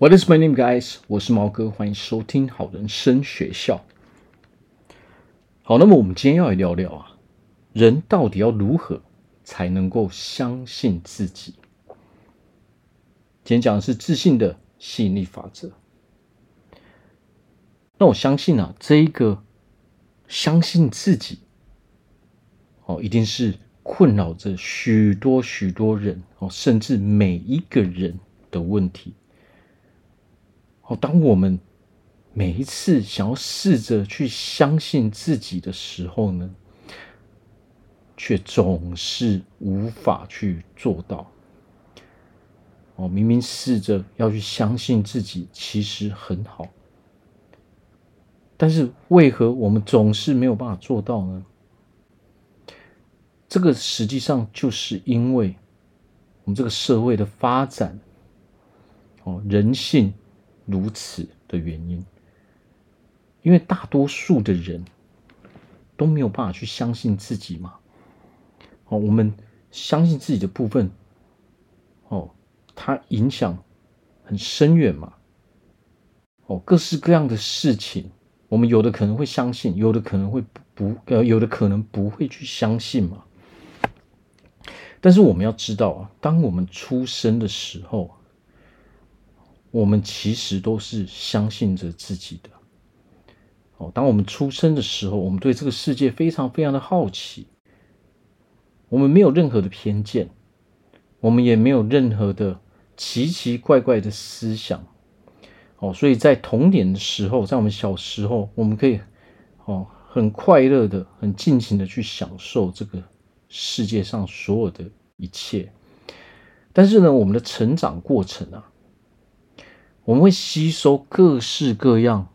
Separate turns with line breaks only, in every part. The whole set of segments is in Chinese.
What is my name, guys？我是毛哥，欢迎收听好人生学校。好，那么我们今天要来聊聊啊，人到底要如何才能够相信自己？今天讲的是自信的吸引力法则。那我相信啊，这一个相信自己，哦，一定是困扰着许多许多人哦，甚至每一个人的问题。哦，当我们每一次想要试着去相信自己的时候呢，却总是无法去做到。哦，明明试着要去相信自己，其实很好，但是为何我们总是没有办法做到呢？这个实际上就是因为我们这个社会的发展，哦，人性。如此的原因，因为大多数的人都没有办法去相信自己嘛。哦，我们相信自己的部分，哦，它影响很深远嘛。哦，各式各样的事情，我们有的可能会相信，有的可能会不，呃，有的可能不会去相信嘛。但是我们要知道啊，当我们出生的时候。我们其实都是相信着自己的。哦，当我们出生的时候，我们对这个世界非常非常的好奇，我们没有任何的偏见，我们也没有任何的奇奇怪怪的思想。哦，所以在童年的时候，在我们小时候，我们可以哦很快乐的、很尽情的去享受这个世界上所有的一切。但是呢，我们的成长过程啊。我们会吸收各式各样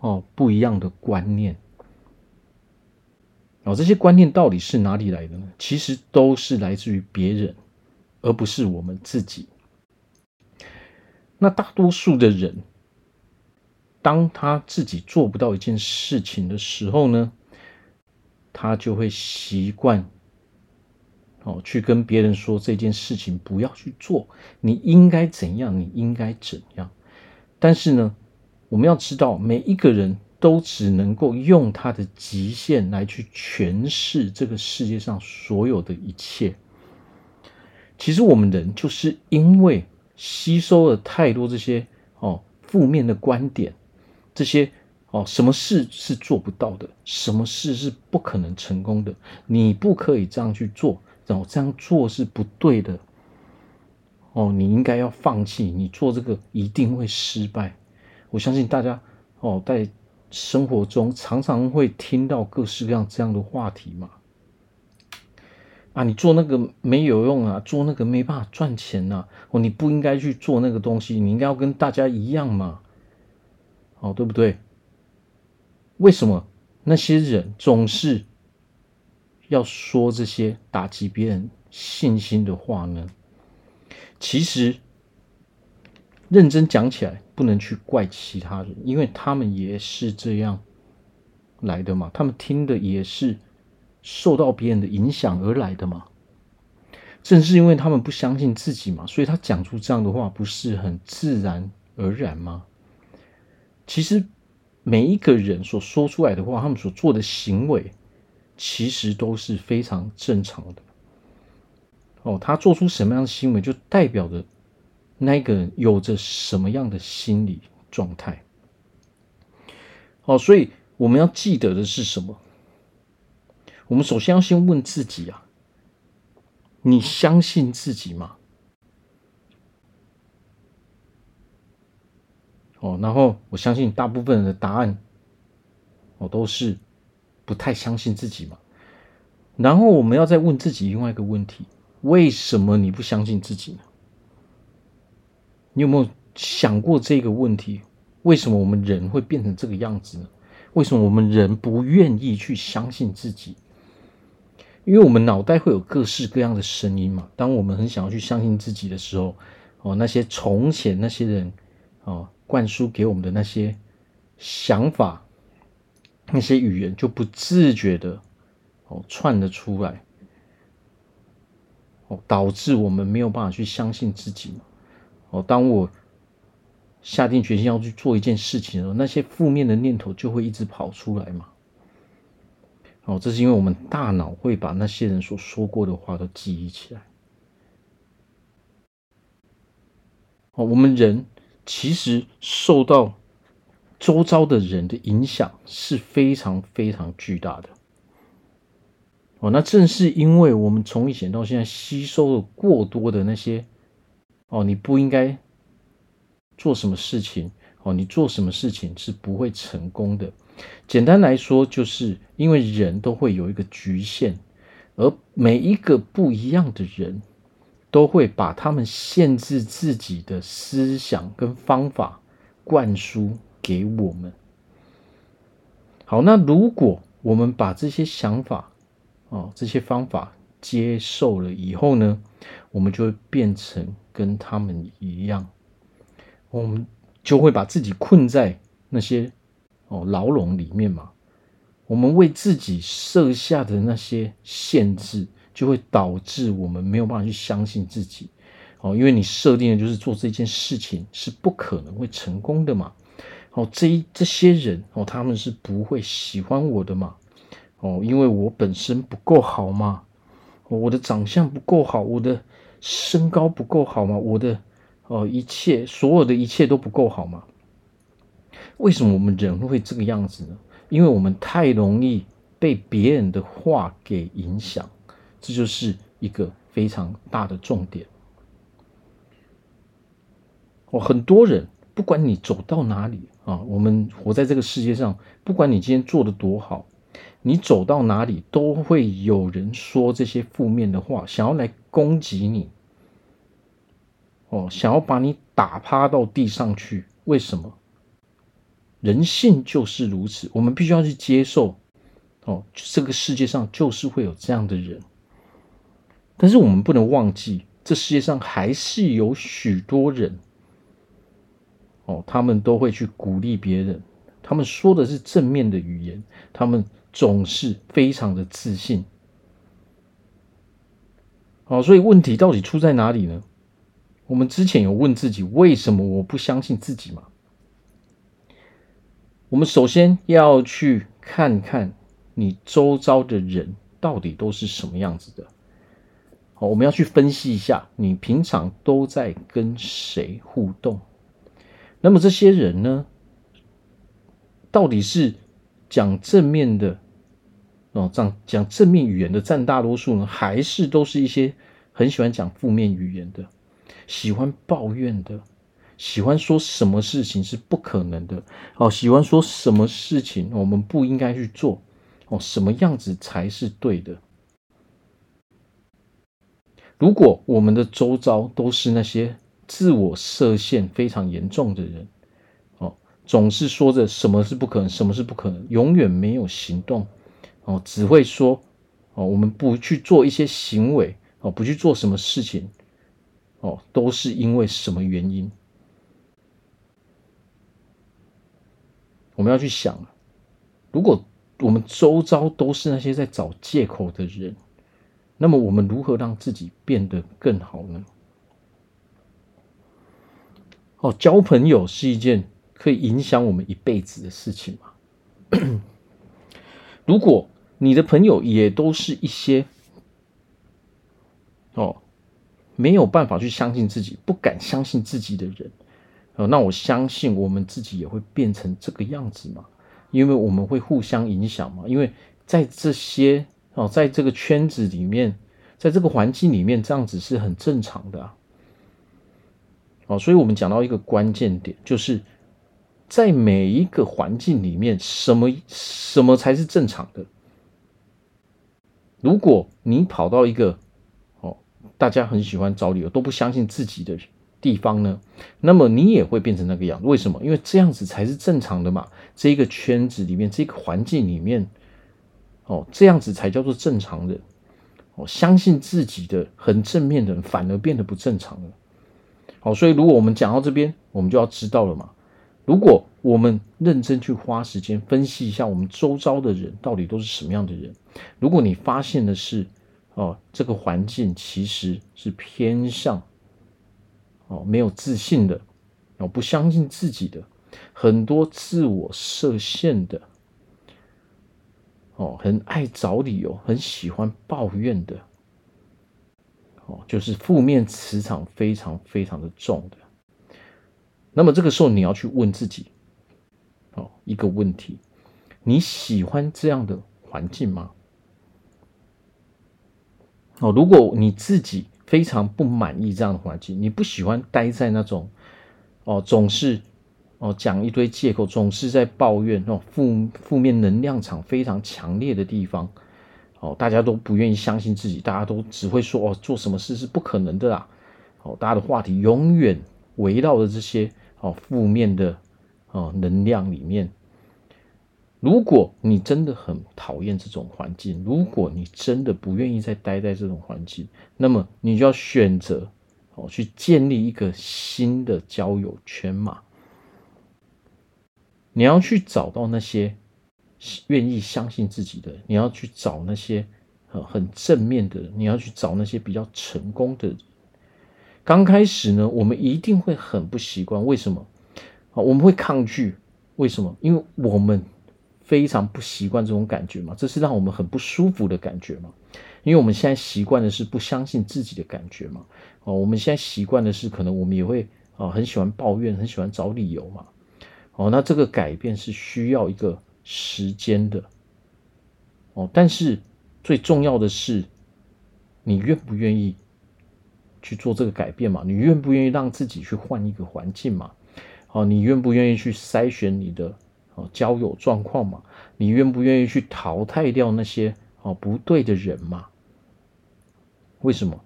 哦不一样的观念，哦，这些观念到底是哪里来的呢？其实都是来自于别人，而不是我们自己。那大多数的人，当他自己做不到一件事情的时候呢，他就会习惯哦去跟别人说这件事情不要去做，你应该怎样，你应该怎样。但是呢，我们要知道，每一个人都只能够用他的极限来去诠释这个世界上所有的一切。其实我们人就是因为吸收了太多这些哦负面的观点，这些哦什么事是做不到的，什么事是不可能成功的，你不可以这样去做，然后这样做是不对的。哦，你应该要放弃，你做这个一定会失败。我相信大家哦，在生活中常常会听到各式各样这样的话题嘛。啊，你做那个没有用啊，做那个没办法赚钱呐。哦，你不应该去做那个东西，你应该要跟大家一样嘛。哦，对不对？为什么那些人总是要说这些打击别人信心的话呢？其实，认真讲起来，不能去怪其他人，因为他们也是这样来的嘛。他们听的也是受到别人的影响而来的嘛。正是因为他们不相信自己嘛，所以他讲出这样的话，不是很自然而然吗？其实，每一个人所说出来的话，他们所做的行为，其实都是非常正常的。哦，他做出什么样的行为，就代表着那个人有着什么样的心理状态。哦，所以我们要记得的是什么？我们首先要先问自己啊，你相信自己吗？哦，然后我相信大部分人的答案，哦，都是不太相信自己嘛。然后我们要再问自己另外一个问题。为什么你不相信自己呢？你有没有想过这个问题？为什么我们人会变成这个样子呢？为什么我们人不愿意去相信自己？因为我们脑袋会有各式各样的声音嘛。当我们很想要去相信自己的时候，哦，那些从前那些人哦灌输给我们的那些想法、那些语言，就不自觉的哦窜了出来。哦，导致我们没有办法去相信自己。哦，当我下定决心要去做一件事情的时候，那些负面的念头就会一直跑出来嘛。哦，这是因为我们大脑会把那些人所说过的话都记忆起来。哦，我们人其实受到周遭的人的影响是非常非常巨大的。哦，那正是因为我们从以前到现在吸收了过多的那些，哦，你不应该做什么事情，哦，你做什么事情是不会成功的。简单来说，就是因为人都会有一个局限，而每一个不一样的人，都会把他们限制自己的思想跟方法灌输给我们。好，那如果我们把这些想法，哦，这些方法接受了以后呢，我们就会变成跟他们一样，我们就会把自己困在那些哦牢笼里面嘛。我们为自己设下的那些限制，就会导致我们没有办法去相信自己。哦，因为你设定的就是做这件事情是不可能会成功的嘛。哦，这一这些人哦，他们是不会喜欢我的嘛。哦，因为我本身不够好嘛，我的长相不够好，我的身高不够好嘛，我的哦一切所有的一切都不够好嘛。为什么我们人会这个样子呢？因为我们太容易被别人的话给影响，这就是一个非常大的重点。哦，很多人不管你走到哪里啊，我们活在这个世界上，不管你今天做的多好。你走到哪里都会有人说这些负面的话，想要来攻击你，哦，想要把你打趴到地上去。为什么？人性就是如此，我们必须要去接受。哦，这个世界上就是会有这样的人，但是我们不能忘记，这世界上还是有许多人，哦，他们都会去鼓励别人，他们说的是正面的语言，他们。总是非常的自信，好，所以问题到底出在哪里呢？我们之前有问自己，为什么我不相信自己吗？我们首先要去看看你周遭的人到底都是什么样子的。好，我们要去分析一下，你平常都在跟谁互动？那么这些人呢，到底是讲正面的？哦，这样讲正面语言的占大多数呢，还是都是一些很喜欢讲负面语言的，喜欢抱怨的，喜欢说什么事情是不可能的，哦，喜欢说什么事情我们不应该去做，哦，什么样子才是对的？如果我们的周遭都是那些自我设限非常严重的人，哦，总是说着什么是不可能，什么是不可能，永远没有行动。哦，只会说哦，我们不去做一些行为哦，不去做什么事情哦，都是因为什么原因？我们要去想，如果我们周遭都是那些在找借口的人，那么我们如何让自己变得更好呢？哦，交朋友是一件可以影响我们一辈子的事情嘛。如果你的朋友也都是一些哦，没有办法去相信自己、不敢相信自己的人，哦，那我相信我们自己也会变成这个样子嘛，因为我们会互相影响嘛，因为在这些哦，在这个圈子里面，在这个环境里面，这样子是很正常的啊。哦，所以我们讲到一个关键点，就是在每一个环境里面，什么什么才是正常的？如果你跑到一个哦，大家很喜欢找理由都不相信自己的地方呢，那么你也会变成那个样子。为什么？因为这样子才是正常的嘛。这一个圈子里面，这个环境里面，哦，这样子才叫做正常人。哦，相信自己的很正面的人，反而变得不正常了。好，所以如果我们讲到这边，我们就要知道了嘛。如果我们认真去花时间分析一下，我们周遭的人到底都是什么样的人？如果你发现的是，哦，这个环境其实是偏向，哦，没有自信的，哦，不相信自己的，很多自我设限的，哦，很爱找理由，很喜欢抱怨的，哦，就是负面磁场非常非常的重的。那么这个时候你要去问自己，哦，一个问题：你喜欢这样的环境吗？哦，如果你自己非常不满意这样的环境，你不喜欢待在那种哦总是哦讲一堆借口，总是在抱怨哦负负面能量场非常强烈的地方，哦大家都不愿意相信自己，大家都只会说哦做什么事是不可能的啦，哦大家的话题永远围绕着这些哦负面的哦能量里面。如果你真的很讨厌这种环境，如果你真的不愿意再待在这种环境，那么你就要选择哦，去建立一个新的交友圈嘛。你要去找到那些愿意相信自己的，你要去找那些很很正面的，你要去找那些比较成功的。刚开始呢，我们一定会很不习惯，为什么？啊，我们会抗拒，为什么？因为我们。非常不习惯这种感觉嘛，这是让我们很不舒服的感觉嘛，因为我们现在习惯的是不相信自己的感觉嘛，哦，我们现在习惯的是可能我们也会啊很喜欢抱怨，很喜欢找理由嘛，哦，那这个改变是需要一个时间的，哦，但是最重要的是你愿不愿意去做这个改变嘛？你愿不愿意让自己去换一个环境嘛？哦，你愿不愿意去筛选你的？哦，交友状况嘛，你愿不愿意去淘汰掉那些哦不对的人嘛？为什么？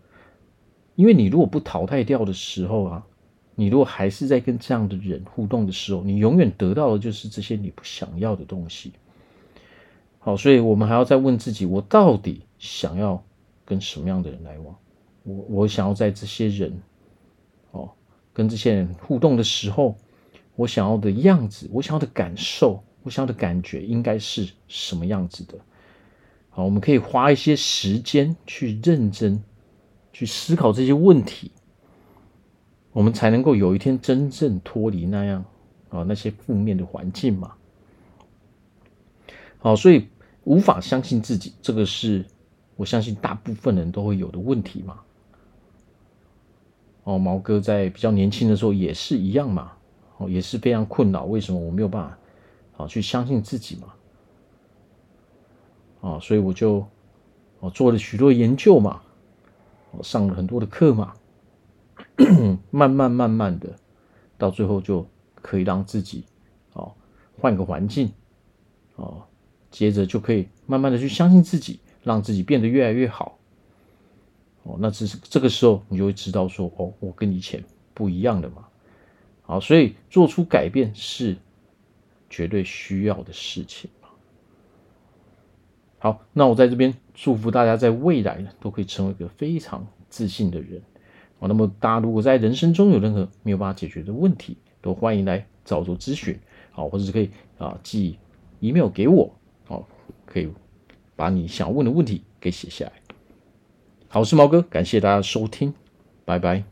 因为你如果不淘汰掉的时候啊，你如果还是在跟这样的人互动的时候，你永远得到的就是这些你不想要的东西。好，所以我们还要再问自己：我到底想要跟什么样的人来往？我我想要在这些人哦跟这些人互动的时候。我想要的样子，我想要的感受，我想要的感觉应该是什么样子的？好，我们可以花一些时间去认真去思考这些问题，我们才能够有一天真正脱离那样啊那些负面的环境嘛。好，所以无法相信自己，这个是我相信大部分人都会有的问题嘛。哦，毛哥在比较年轻的时候也是一样嘛。哦，也是非常困扰。为什么我没有办法啊去相信自己嘛？啊，所以我就哦做了许多研究嘛，我上了很多的课嘛，慢慢慢慢的，到最后就可以让自己哦换个环境哦，接着就可以慢慢的去相信自己，让自己变得越来越好。哦，那这是这个时候你就会知道说哦，我跟以前不一样的嘛。好，所以做出改变是绝对需要的事情。好，那我在这边祝福大家在未来呢都可以成为一个非常自信的人。好，那么大家如果在人生中有任何没有办法解决的问题，都欢迎来找我咨询。好，或者是可以啊寄 email 给我。好，可以把你想问的问题给写下来。好，我是毛哥，感谢大家收听，拜拜。